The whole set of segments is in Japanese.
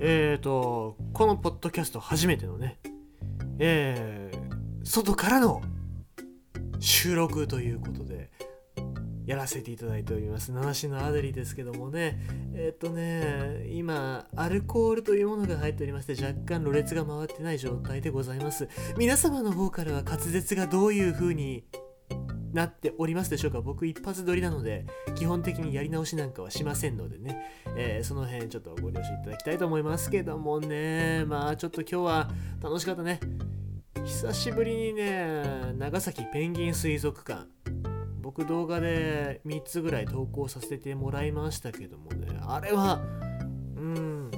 えっ、ー、と、このポッドキャスト初めてのね、えー、外からの収録ということで、やらせていただいております。七種のアデリですけどもね、えっ、ー、とね、今、アルコールというものが入っておりまして、若干ろれつが回ってない状態でございます。皆様の方からは滑舌がどういう風になっておりますでしょうか？僕一発撮りなので基本的にやり直しなんかはしませんのでね、えー、その辺ちょっとご了承いただきたいと思いますけどもね。まあちょっと今日は楽しかったね。久しぶりにね長崎ペンギン水族館。僕動画で3つぐらい投稿させてもらいましたけどもね。あれはうん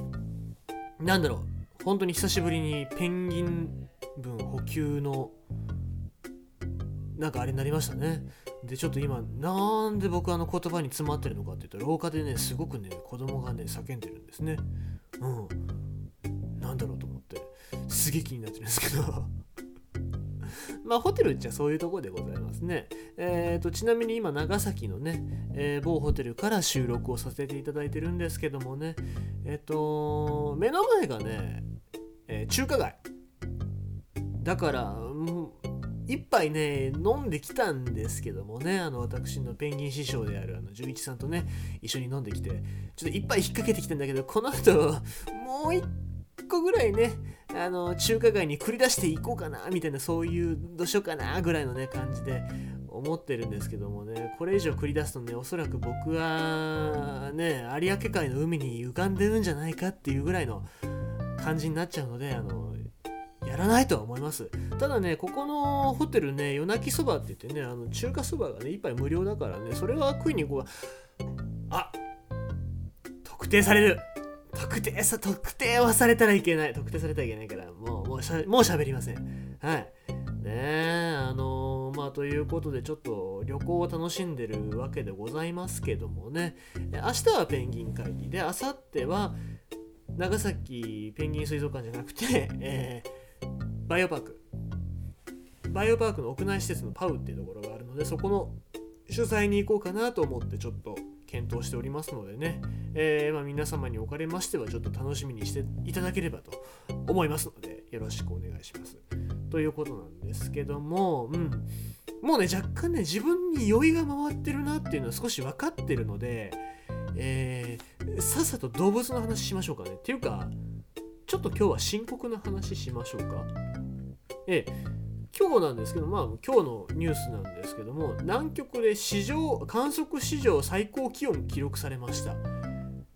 なんだろう。本当に久しぶりにペンギン分補給のなんかあれになりましたね。で、ちょっと今、なんで僕あの言葉に詰まってるのかっていうと、廊下でね、すごくね、子供がね、叫んでるんですね。うん。なんだろうと思って、すげえ気になってるんですけど。まあ、ホテルっちゃそういうとこでございますね。えーと、ちなみに今、長崎のね、えー、某ホテルから収録をさせていただいてるんですけどもね、えっ、ー、と、目の前がね、えー、中華街。だから、一杯ね、飲んできたんですけどもね、あの、私のペンギン師匠である、あの、純一さんとね、一緒に飲んできて、ちょっと一杯引っ掛けてきたんだけど、この後、もう一個ぐらいね、あの、中華街に繰り出していこうかな、みたいな、そういう、どうしようかな、ぐらいのね、感じで思ってるんですけどもね、これ以上繰り出すとね、おそらく僕は、ね、有明海の海に浮かんでるんじゃないかっていうぐらいの感じになっちゃうので、あの、やらないとは思います。ただね、ここのホテルね、夜泣きそばって言ってね、あの中華そばがね、一杯無料だからね、それは食いに行こうあ特定される特定さ、特定はされたらいけない。特定されたらいけないから、もう、もうしゃ、もう喋りません。はい。ねえ、あのー、まあ、ということで、ちょっと旅行を楽しんでるわけでございますけどもね、明日はペンギン会議で、明後日は長崎ペンギン水族館じゃなくて、えーバイオパークバイオパークの屋内施設のパウっていうところがあるのでそこの取材に行こうかなと思ってちょっと検討しておりますのでね、えー、まあ、皆様におかれましてはちょっと楽しみにしていただければと思いますのでよろしくお願いします。ということなんですけども、うん、もうね若干ね自分に酔いが回ってるなっていうのは少し分かってるので、えー、さっさと動物の話しましょうかね。っていうかちょっと今日は深刻な話しましょうか。え今日なんですけど、まあ今日のニュースなんですけども、南極で史上、観測史上最高気温記録されました。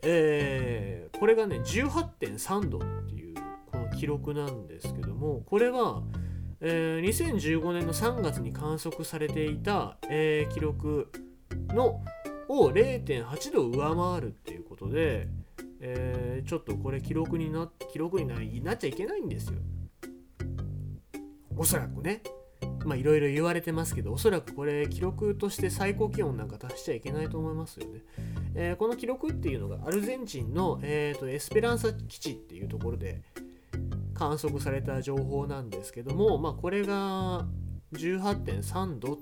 えー、これがね、18.3度っていうこの記録なんですけども、これは、えー、2015年の3月に観測されていた、えー、記録のを0.8度上回るっていうことで、えー、ちょっとこれ記録にな記録にななっちゃいけないんですよ。おそらくね。まあいろいろ言われてますけど、おそらくこれ記録として最高気温なんか達しちゃいけないと思いますよね。えー、この記録っていうのがアルゼンチンの、えーと、エスペランサ基地っていうところで観測された情報なんですけども、まあこれが18.3度っ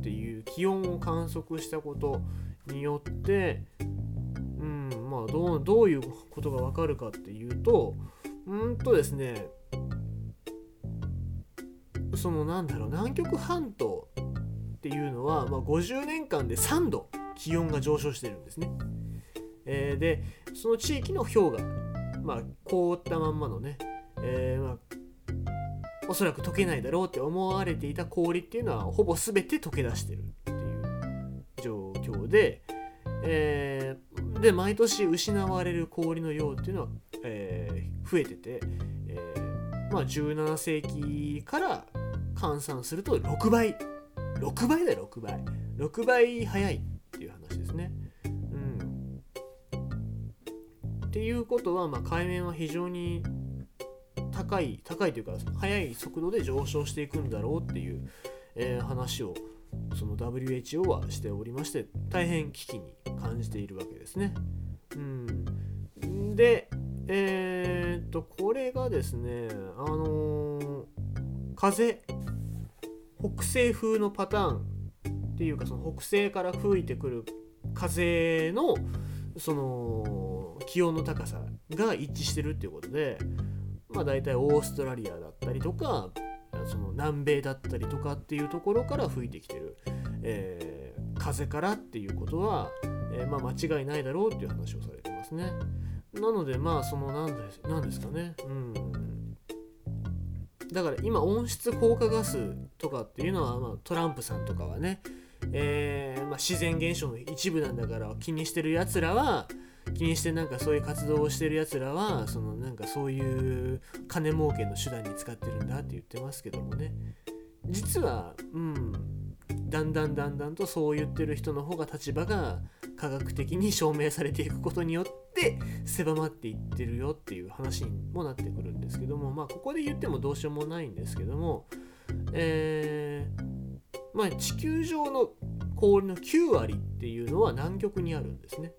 ていう気温を観測したことによって、まあどうどういうことがわかるかっていうとうんとですねそのなんだろう南極半島っていうのは、まあ、50年間で3度気温が上昇してるんですね。えー、でその地域の氷河、まあ、凍ったまんまのね、えー、まあ、おそらく溶けないだろうって思われていた氷っていうのはほぼ全て溶け出してるっていう状況で、えーで毎年失われる氷の量っていうのは、えー、増えてて、えー、まあ、17世紀から換算すると6倍。6倍だよ6倍。6倍早いっていう話ですね。うん、っていうことは、まあ、海面は非常に高い高いというか速い速度で上昇していくんだろうっていう、えー、話をその WHO はしておりまして大変危機に感じているわけですね。うん、でえー、っとこれがですねあのー、風北西風のパターンっていうかその北西から吹いてくる風のその気温の高さが一致してるっていうことでまあ大体オーストラリアだったりとかその南米だったりとかっていうところから吹いてきてる、えー、風からっていうことは、えー、まあ、間違いないだろうっていう話をされてますね。なのでまあその何です何ですかね。うん。だから今温室効果ガスとかっていうのは、まあ、トランプさんとかはね、えー、まあ、自然現象の一部なんだから気にしてるやつらは気にしてなんかそういう活動をしてるやつらはそのなんかそういう金儲けの手段に使ってるんだって言ってますけどもね。実はうん。だんだんだんだんとそう言ってる人の方が立場が科学的に証明されていくことによって狭まっていってるよっていう話にもなってくるんですけどもまあここで言ってもどうしようもないんですけどもえー、まあ地球上の氷の9割っていうのは南極にあるんですね。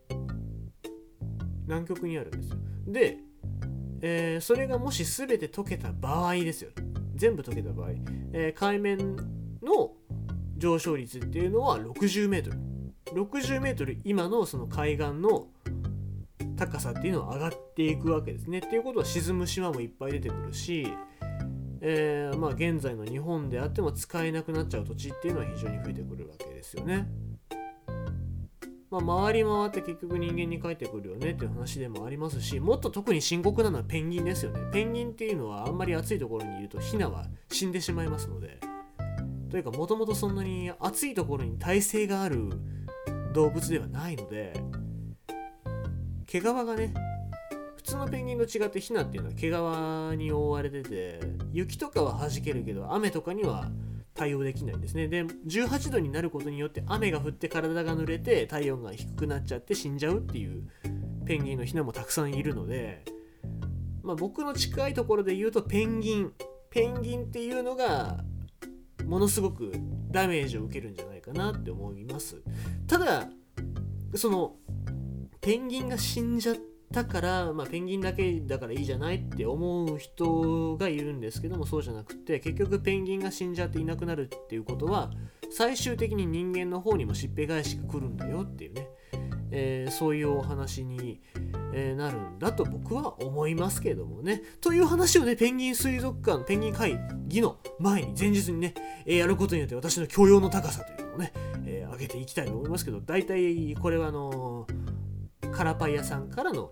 南極にあるんですよ。で、えー、それがもし全て溶けた場合ですよ。全部溶けた場合、えー、海面上昇率っていうのは60メートル60メートル今のその海岸の高さっていうのは上がっていくわけですね。っていうことは沈む島もいっぱい出てくるし、えー、まあ現在の日本であっても使えなくなっちゃう土地っていうのは非常に増えてくるわけですよね。まあ、回り回って結局人間に帰ってくるよねっていう話でもありますしもっと特に深刻なのはペンギンですよねペンギンっていうのはあんまり暑いところにいるとヒナは死んでしまいますのでというかもともとそんなに暑いところに耐性がある動物ではないので毛皮がね普通のペンギンと違ってヒナっていうのは毛皮に覆われてて雪とかは弾けるけど雨とかには対応できないんですね。で18度になることによって雨が降って体が濡れて体温が低くなっちゃって死んじゃうっていうペンギンのヒナもたくさんいるので、まあ、僕の近いところで言うとペンギン。ペンギンっていうのがものすごくダメージを受けるんじゃないかなって思います。ただそのペンギンが死んじゃったから、まあ、ペンギンだけだからいいじゃないって思う人がいるんですけどもそうじゃなくて結局ペンギンが死んじゃっていなくなるっていうことは最終的に人間の方にもしっぺ返しが来るんだよっていうね、えー、そういうお話に、えー、なるんだと僕は思いますけどもね。という話をね、ペンギン水族館、ペンギン会議の前に、前日にね、えー、やることによって私の教養の高さというのをね、え上げていきたいと思いますけど、大体これはあのカラパイ屋さんからの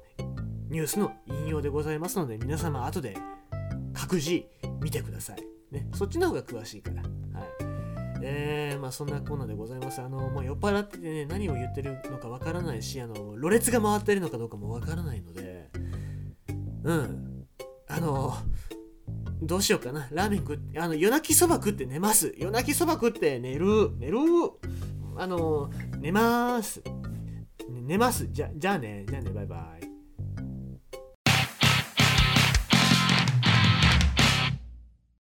ニュースの引用でございますので、皆様後で各自見てください。ね、そっちの方が詳しいから。えー、まあそんなコーナーでございます。あの、もう酔っ払っててね、何を言ってるのかわからないし、あの、ろれつが回ってるのかどうかもわからないので、うん。あの、どうしようかな。ラーメン食って、あの、夜泣きそば食って寝ます。夜泣きそば食って寝る。寝る。あの、寝ます。寝ます。じゃ、じゃあね。じゃあね。バイバイ。